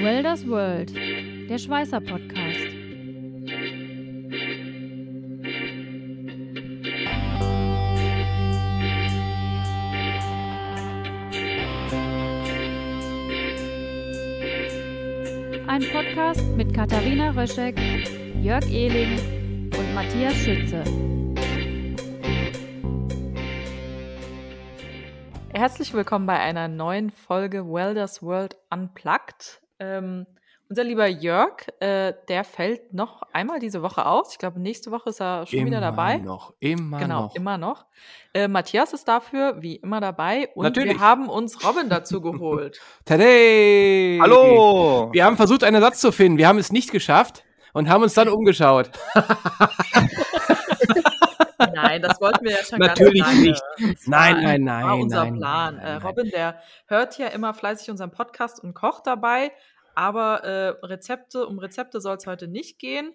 Welders World, der Schweißer Podcast. Ein Podcast mit Katharina Röschek, Jörg Ehling und Matthias Schütze. Herzlich willkommen bei einer neuen Folge Welders World Unplugged. Ähm, unser lieber Jörg, äh, der fällt noch einmal diese Woche aus. Ich glaube, nächste Woche ist er schon immer wieder dabei. Immer noch, immer genau, noch. immer noch. Äh, Matthias ist dafür wie immer dabei und Natürlich. wir haben uns Robin dazu geholt. Tadä! Hallo! Wir haben versucht, einen Ersatz zu finden. Wir haben es nicht geschafft und haben uns dann umgeschaut. Nein, das wollten wir ja schon Natürlich ganz lange. nicht. Nein, nein, nein, war unser nein, Plan. nein, äh, nein. Robin, der hört ja immer fleißig unseren Podcast und kocht dabei, aber äh, Rezepte, um Rezepte soll es heute nicht gehen.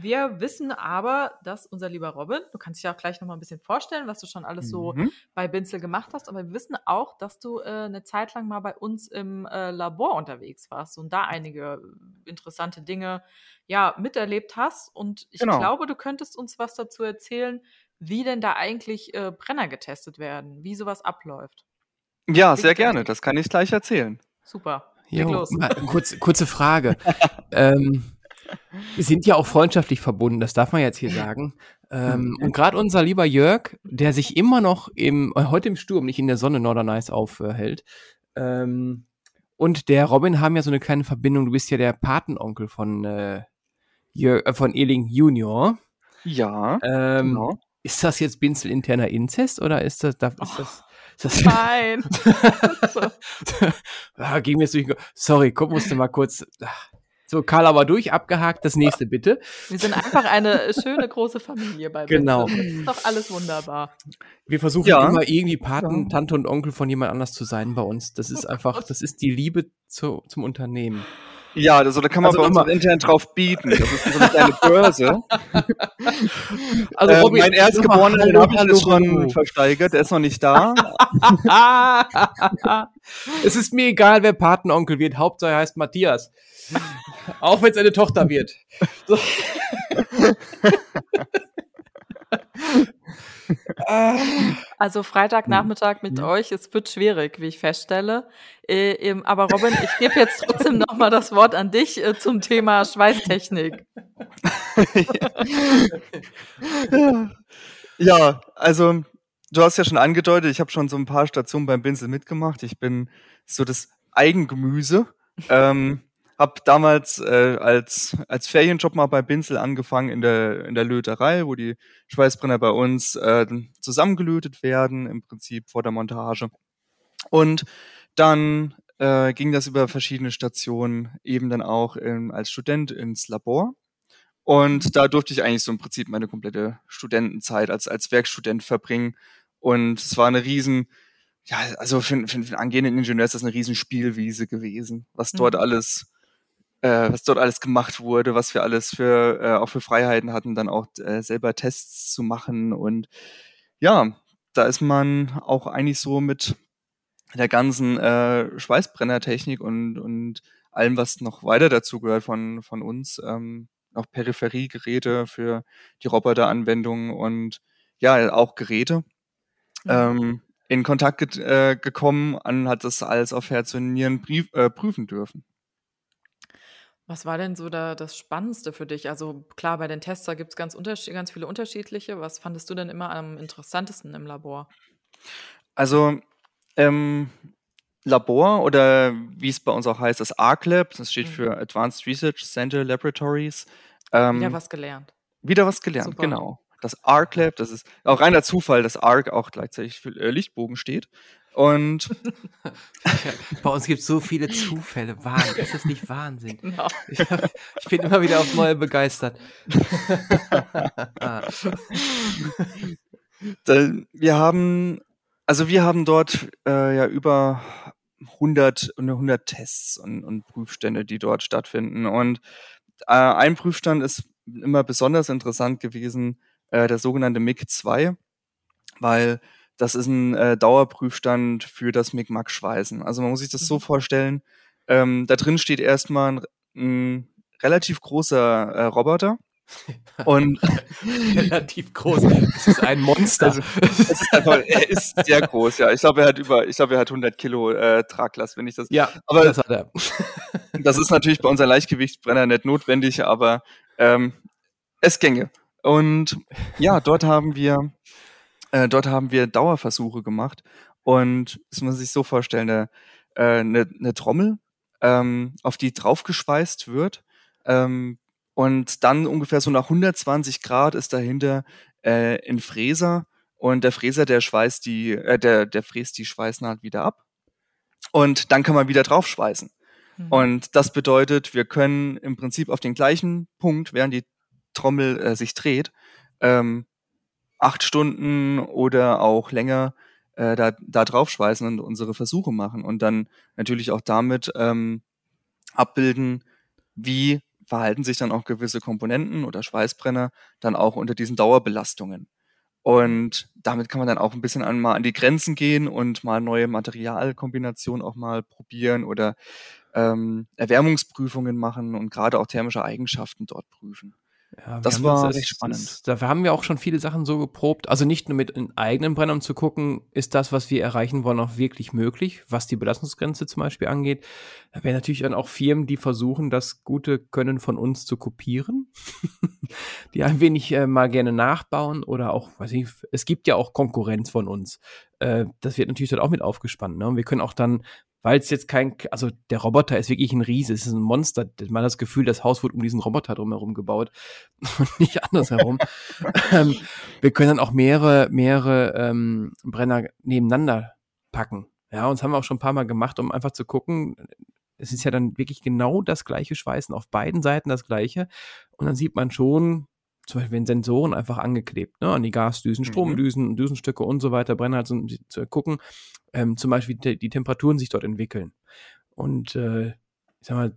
Wir wissen aber, dass unser lieber Robin, du kannst dich ja auch gleich noch mal ein bisschen vorstellen, was du schon alles so Mhm. bei Binzel gemacht hast, aber wir wissen auch, dass du äh, eine Zeit lang mal bei uns im äh, Labor unterwegs warst und da einige interessante Dinge ja miterlebt hast. Und ich Genau. glaube, du könntest uns was dazu erzählen, wie denn da eigentlich äh, Brenner getestet werden, wie sowas abläuft. Ja, sehr gerne. Das kann ich gleich erzählen. Super. Jo, los. mal, kurz, kurze Frage. ähm, wir sind ja auch freundschaftlich verbunden, das darf man jetzt hier sagen. Ähm, und gerade unser lieber Jörg, der sich immer noch im, äh, heute im Sturm, nicht in der Sonne Norderneiß aufhält. Ähm, und der Robin haben ja so eine kleine Verbindung. Du bist ja der Patenonkel von, äh, Jörg, äh, von Eling Junior. Ja, Ähm, genau. Ist das jetzt Binzel interner Inzest oder ist das, darf, ist Oh. das, ist das Nein. ah, ging mir jetzt durch. Sorry, guck, musste mal kurz. Ach. So, Karl aber durch, abgehakt, das nächste bitte. Wir sind einfach eine schöne große Familie bei Binzel. Genau. Das ist doch alles wunderbar. Wir versuchen Ja. immer irgendwie Paten, Ja. Tante und Onkel von jemand anders zu sein bei uns. Das ist einfach, das ist die Liebe zu, zum Unternehmen. Ja, also da kann man Also bei uns Internet drauf bieten. Das ist so eine kleine Börse. Also, äh, mein Erstgeborener, den habe ich schon versteigert. Der ist noch nicht da. es ist mir egal, wer Patenonkel wird. Hauptsache heißt Matthias. Auch wenn es eine Tochter wird. So. Ah. Also Freitagnachmittag mit Mhm. euch, es wird schwierig, wie ich feststelle. Äh, aber Robin, ich gebe jetzt trotzdem nochmal das Wort an dich äh, zum Thema Schweißtechnik. ja, also du hast ja schon angedeutet, ich habe schon so ein paar Stationen beim Pinsel mitgemacht. Ich bin so das Eigengemüse. ähm, hab damals äh, als, als Ferienjob mal bei Pinsel angefangen in der, in der Löterei, wo die Schweißbrenner bei uns äh, zusammengelötet werden, im Prinzip vor der Montage. Und dann äh, ging das über verschiedene Stationen eben dann auch ähm, als Student ins Labor. Und da durfte ich eigentlich so im Prinzip meine komplette Studentenzeit als, als Werkstudent verbringen. Und es war eine riesen, ja, also für, für, für einen angehenden Ingenieur ist das eine riesen Spielwiese gewesen, was dort Mhm. alles, äh, was dort alles gemacht wurde, was wir alles für, äh, auch für Freiheiten hatten, dann auch äh, selber Tests zu machen. Und ja, da ist man auch eigentlich so mit der ganzen äh, Schweißbrennertechnik und, und allem, was noch weiter dazu gehört von, von uns, ähm, auch Peripheriegeräte für die Roboteranwendungen und ja, auch Geräte, ähm, in Kontakt get, äh, gekommen und hat das alles auf Herz und Nieren äh, prüfen dürfen. Was war denn so da das Spannendste für dich? Also klar, bei den Tests da gibt es ganz, unterschied- ganz viele unterschiedliche. Was fandest du denn immer am interessantesten im Labor? Also ähm, Labor oder wie es bei uns auch heißt, das ARC-Lab, das steht Mhm. für Advanced Research Center Laboratories. Ähm, Wieder was gelernt. Wieder was gelernt, Super. genau. Das Arc Lab, das ist auch reiner Zufall, dass Arc auch gleichzeitig für äh, Lichtbogen steht. Und Bei uns gibt es so viele Zufälle. Wahnsinn. Ist das nicht Wahnsinn? Genau. Ich, ich bin immer wieder aufs Neue begeistert. Wir haben, also wir haben dort äh, ja über 100, und 100 Tests und, und Prüfstände, die dort stattfinden. Und äh, ein Prüfstand ist immer besonders interessant gewesen, äh, der sogenannte MIG 2, weil das ist ein äh, Dauerprüfstand für das MIG-Mac-Schweißen. Also man muss sich das so Mhm. vorstellen, Ähm, da drin steht erstmal ein, ein relativ großer äh, Roboter. Und relativ groß. Das ist ein Monster. Also, ist einfach, er ist sehr groß, ja. Ich glaube, er hat über, ich glaube, er hat 100 Kilo äh, Traglast, wenn ich das. Ja, aber das hat er. das ist natürlich bei unserem Leichtgewichtsbrenner nicht notwendig, aber ähm, es gänge. Und ja, dort haben wir, äh, dort haben wir Dauerversuche gemacht. Und das muss man sich so vorstellen, eine, äh, eine, eine Trommel, ähm, auf die draufgeschweißt wird. Ähm, und dann ungefähr so nach 120 Grad ist dahinter äh, ein Fräser und der Fräser, der schweißt die, äh, der, der fräst die Schweißnaht wieder ab. Und dann kann man wieder draufschweißen. Mhm. Und das bedeutet, wir können im Prinzip auf den gleichen Punkt, während die Trommel äh, sich dreht, ähm, acht Stunden oder auch länger äh, da, da draufschweißen und unsere Versuche machen und dann natürlich auch damit ähm, abbilden, wie verhalten sich dann auch gewisse Komponenten oder Schweißbrenner dann auch unter diesen Dauerbelastungen. Und damit kann man dann auch ein bisschen an, an die Grenzen gehen und mal neue Materialkombinationen auch mal probieren oder ähm, Erwärmungsprüfungen machen und gerade auch thermische Eigenschaften dort prüfen. Ja, das war das, recht spannend. Dafür haben wir auch schon viele Sachen so geprobt. Also nicht nur mit eigenen Brennern zu gucken, ist das, was wir erreichen wollen, auch wirklich möglich, was die Belastungsgrenze zum Beispiel angeht. Da wären natürlich dann auch Firmen, die versuchen, das gute Können von uns zu kopieren, die ein wenig äh, mal gerne nachbauen oder auch, weiß ich, es gibt ja auch Konkurrenz von uns. Äh, das wird natürlich dann auch mit aufgespannt. Ne? Und wir können auch dann weil es jetzt kein, also der Roboter ist wirklich ein Riese, es ist ein Monster. Man hat das Gefühl, das Haus wurde um diesen Roboter drumherum gebaut und nicht andersherum. ähm, wir können dann auch mehrere, mehrere ähm, Brenner nebeneinander packen. Ja, und das haben wir auch schon ein paar Mal gemacht, um einfach zu gucken. Es ist ja dann wirklich genau das gleiche Schweißen, auf beiden Seiten das gleiche. Und dann sieht man schon, zum Beispiel wenn Sensoren einfach angeklebt, ne, an die Gasdüsen, mhm. Stromdüsen, Düsenstücke und so weiter, brennen halt um zu gucken, ähm, zum Beispiel die, die, Temperaturen sich dort entwickeln. Und äh, ich sag mal,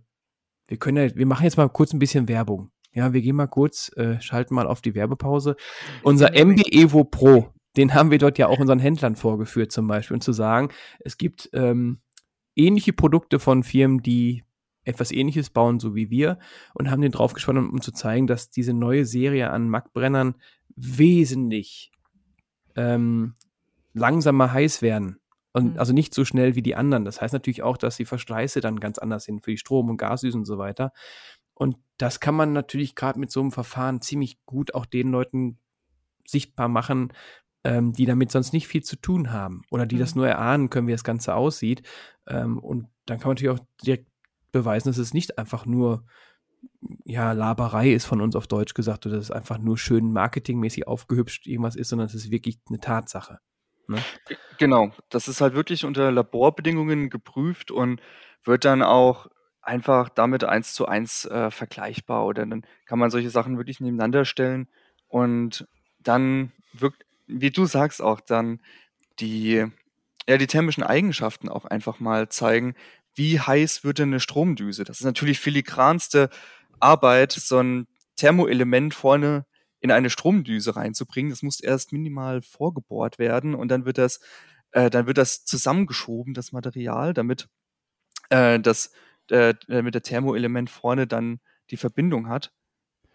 wir können ja, wir machen jetzt mal kurz ein bisschen Werbung. Ja, wir gehen mal kurz, äh, schalten mal auf die Werbepause. Unser MB Evo Pro, den haben wir dort ja auch unseren Händlern vorgeführt zum Beispiel. Und zu sagen, es gibt ähm, ähnliche Produkte von Firmen, die etwas ähnliches bauen, so wie wir, und haben den draufgespannt, um, zu zeigen, dass diese neue Serie an Mac-Brennern wesentlich ähm, langsamer heiß werden. Und mhm. also nicht so schnell wie die anderen. Das heißt natürlich auch, dass die Verschleiße dann ganz anders sind für die Strom- und Gasdüsen und so weiter. Und das kann man natürlich gerade mit so einem Verfahren ziemlich gut auch den Leuten sichtbar machen, ähm, die damit sonst nicht viel zu tun haben oder die mhm. das nur erahnen können, wie das Ganze aussieht. Ähm, und dann kann man natürlich auch direkt beweisen, dass es nicht einfach nur ja, Laberei ist von uns auf Deutsch gesagt oder dass es einfach nur schön marketingmäßig aufgehübscht irgendwas ist, sondern es ist wirklich eine Tatsache. Ne? Genau, das ist halt wirklich unter Laborbedingungen geprüft und wird dann auch einfach damit eins zu eins äh, vergleichbar oder dann kann man solche Sachen wirklich nebeneinander stellen und dann wirkt, wie du sagst auch, dann die, ja, die thermischen Eigenschaften auch einfach mal zeigen, wie heiß wird denn eine Stromdüse? Das ist natürlich filigranste Arbeit, so ein Thermoelement vorne in eine Stromdüse reinzubringen. Das muss erst minimal vorgebohrt werden und dann wird das, äh, dann wird das zusammengeschoben, das Material, damit äh, das, äh, damit der Thermoelement vorne dann die Verbindung hat.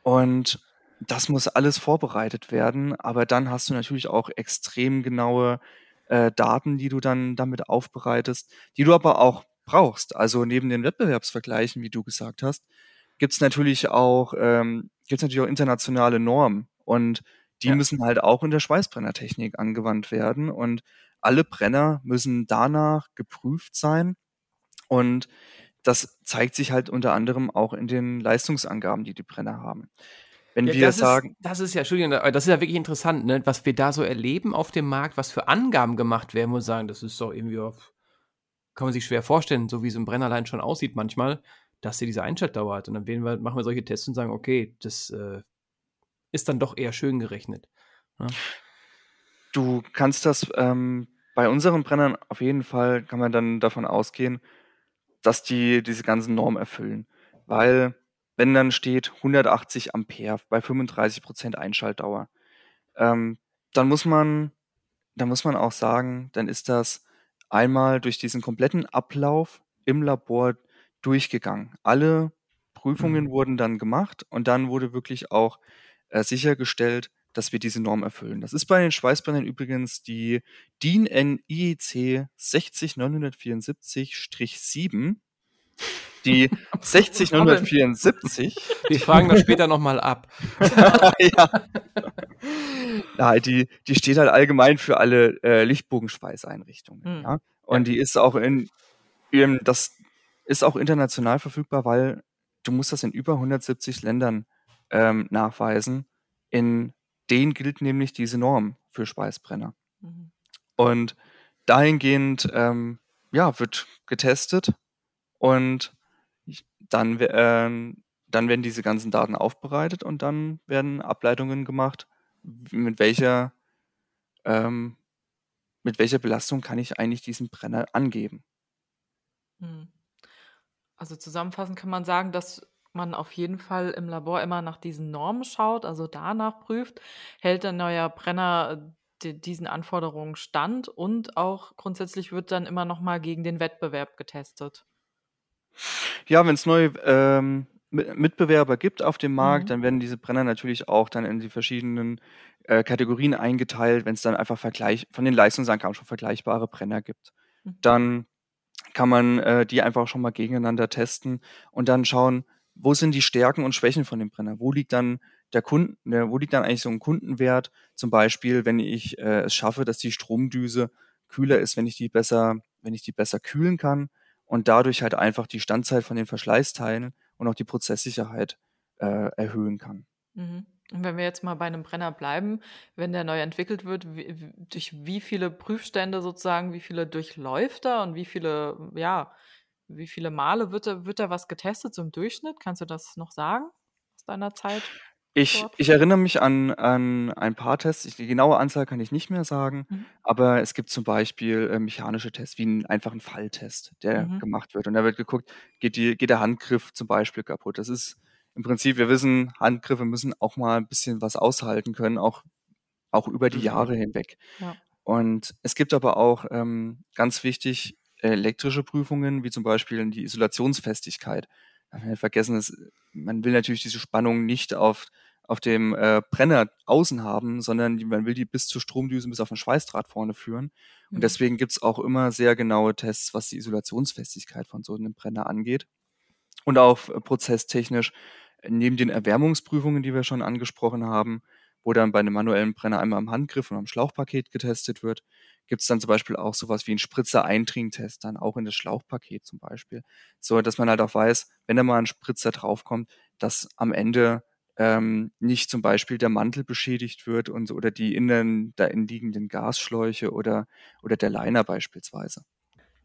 Und das muss alles vorbereitet werden, aber dann hast du natürlich auch extrem genaue äh, Daten, die du dann damit aufbereitest, die du aber auch brauchst. Also neben den Wettbewerbsvergleichen, wie du gesagt hast, gibt es natürlich auch ähm, gibt natürlich auch internationale Normen und die ja. müssen halt auch in der Schweißbrennertechnik angewandt werden und alle Brenner müssen danach geprüft sein und das zeigt sich halt unter anderem auch in den Leistungsangaben, die die Brenner haben. Wenn ja, wir das sagen, ist, das ist ja, Entschuldigung, das ist ja wirklich interessant, ne? was wir da so erleben auf dem Markt, was für Angaben gemacht werden, muss sagen, das ist doch irgendwie auf kann man sich schwer vorstellen, so wie so ein Brennerlein schon aussieht manchmal, dass sie diese Einschaltdauer hat. Und dann wir, machen wir solche Tests und sagen, okay, das äh, ist dann doch eher schön gerechnet. Ja. Du kannst das ähm, bei unseren Brennern auf jeden Fall, kann man dann davon ausgehen, dass die diese ganzen Normen erfüllen. Weil, wenn dann steht 180 Ampere bei 35% Einschaltdauer, ähm, dann muss man, dann muss man auch sagen, dann ist das einmal durch diesen kompletten Ablauf im Labor durchgegangen. Alle Prüfungen Mhm. wurden dann gemacht und dann wurde wirklich auch äh, sichergestellt, dass wir diese Norm erfüllen. Das ist bei den Schweißbrennern übrigens die DIN NIEC 60974-7. Die 60974 Wir fragen das später nochmal ab. ja. ja, die, die steht halt allgemein für alle äh, Lichtbogenschweißeinrichtungen. Hm. Ja? Und die ist auch in, in, das ist auch international verfügbar, weil du musst das in über 170 Ländern ähm, nachweisen. In denen gilt nämlich diese Norm für Schweißbrenner. Mhm. Und dahingehend ähm, ja, wird getestet und dann, ähm, dann werden diese ganzen Daten aufbereitet und dann werden Ableitungen gemacht, mit welcher, ähm, mit welcher Belastung kann ich eigentlich diesen Brenner angeben. Hm. Also zusammenfassend kann man sagen, dass man auf jeden Fall im Labor immer nach diesen Normen schaut, also danach prüft, hält der neue Brenner äh, di- diesen Anforderungen stand und auch grundsätzlich wird dann immer noch mal gegen den Wettbewerb getestet. Ja, wenn es neue ähm, Mitbewerber gibt auf dem Markt, Mhm. dann werden diese Brenner natürlich auch dann in die verschiedenen äh, Kategorien eingeteilt, wenn es dann einfach Vergleich von den Leistungsangaben schon vergleichbare Brenner gibt. Mhm. Dann kann man äh, die einfach schon mal gegeneinander testen und dann schauen, wo sind die Stärken und Schwächen von dem Brenner? Wo liegt dann der Kunden, der, wo liegt dann eigentlich so ein Kundenwert? Zum Beispiel, wenn ich äh, es schaffe, dass die Stromdüse kühler ist, wenn ich die besser, wenn ich die besser kühlen kann und dadurch halt einfach die Standzeit von den Verschleißteilen und auch die Prozesssicherheit äh, erhöhen kann. Mhm. Und wenn wir jetzt mal bei einem Brenner bleiben, wenn der neu entwickelt wird, wie, durch wie viele Prüfstände sozusagen, wie viele durchläuft er und wie viele, ja, wie viele Male wird da, wird da was getestet so im Durchschnitt? Kannst du das noch sagen aus deiner Zeit? Ich, ich erinnere mich an, an ein paar Tests. Ich, die genaue Anzahl kann ich nicht mehr sagen, Mhm. aber es gibt zum Beispiel äh, mechanische Tests, wie ein, einfach ein Falltest, der Mhm. gemacht wird. Und da wird geguckt, geht, die, geht der Handgriff zum Beispiel kaputt. Das ist im Prinzip, wir wissen, Handgriffe müssen auch mal ein bisschen was aushalten können, auch, auch über die Mhm. Jahre hinweg. Ja. Und es gibt aber auch ähm, ganz wichtig elektrische Prüfungen, wie zum Beispiel die Isolationsfestigkeit. Vergessen, dass man will natürlich diese Spannung nicht auf, auf dem äh, Brenner außen haben, sondern man will die bis zur Stromdüse, bis auf den Schweißdraht vorne führen. Und Mhm. deswegen gibt's auch immer sehr genaue Tests, was die Isolationsfestigkeit von so einem Brenner angeht. Und auch äh, prozesstechnisch, äh, neben den Erwärmungsprüfungen, die wir schon angesprochen haben, wo dann bei einem manuellen Brenner einmal am Handgriff und am Schlauchpaket getestet wird, gibt es dann zum Beispiel auch sowas wie einen Spritzer-Eindringtest, dann auch in das Schlauchpaket zum Beispiel. So, dass man halt auch weiß, wenn da mal ein Spritzer draufkommt, dass am Ende ähm, nicht zum Beispiel der Mantel beschädigt wird und so, oder die innen da liegenden Gasschläuche oder, oder der Liner beispielsweise.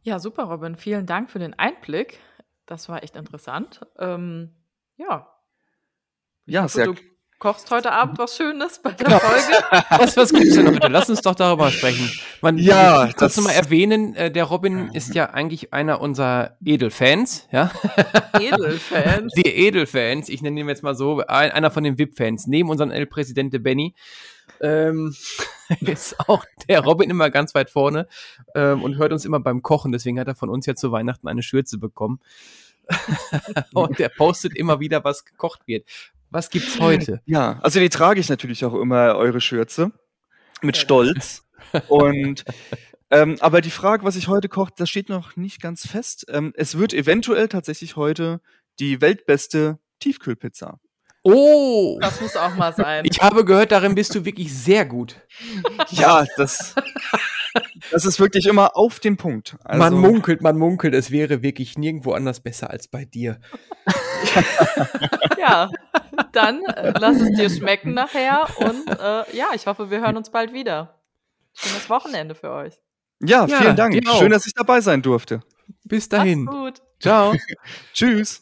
Ja, super, Robin. Vielen Dank für den Einblick. Das war echt interessant. Ähm, ja, Ja, sehr du kochst heute Abend was Schönes bei der Genau. Folge. Was, was gibt's denn heute? Lass uns doch darüber sprechen. Man, Ja, ich das- noch mal erwähnen, äh, der Robin ist ja eigentlich einer unserer Edelfans, ja. Edelfans. Die Edelfans, ich nenne ihn jetzt mal so, ein, einer von den VIP-Fans, neben unserem El-Präsidente Benny, ähm, ist auch der Robin immer ganz weit vorne ähm, und hört uns immer beim Kochen. Deswegen hat er von uns ja zu Weihnachten eine Schürze bekommen. und er postet immer wieder, was gekocht wird. Was gibt's heute? Ja, also die trage ich natürlich auch immer, eure Schürze. Mit Stolz. Und ähm, aber die Frage, was ich heute koche, das steht noch nicht ganz fest. Ähm, es wird eventuell tatsächlich heute die weltbeste Tiefkühlpizza. Oh! Das muss auch mal sein. Ich habe gehört, darin bist du wirklich sehr gut. Ja, das, das ist wirklich immer auf den Punkt. Also, man munkelt, man munkelt, es wäre wirklich nirgendwo anders besser als bei dir. Ja, dann äh, lass es dir schmecken nachher und äh, ja, ich hoffe, wir hören uns bald wieder. Schönes Wochenende für euch. ja, Ja, vielen Dank. dir auch. Schön, dass ich dabei sein durfte. Bis dahin. Macht's gut. Ciao. Tschüss.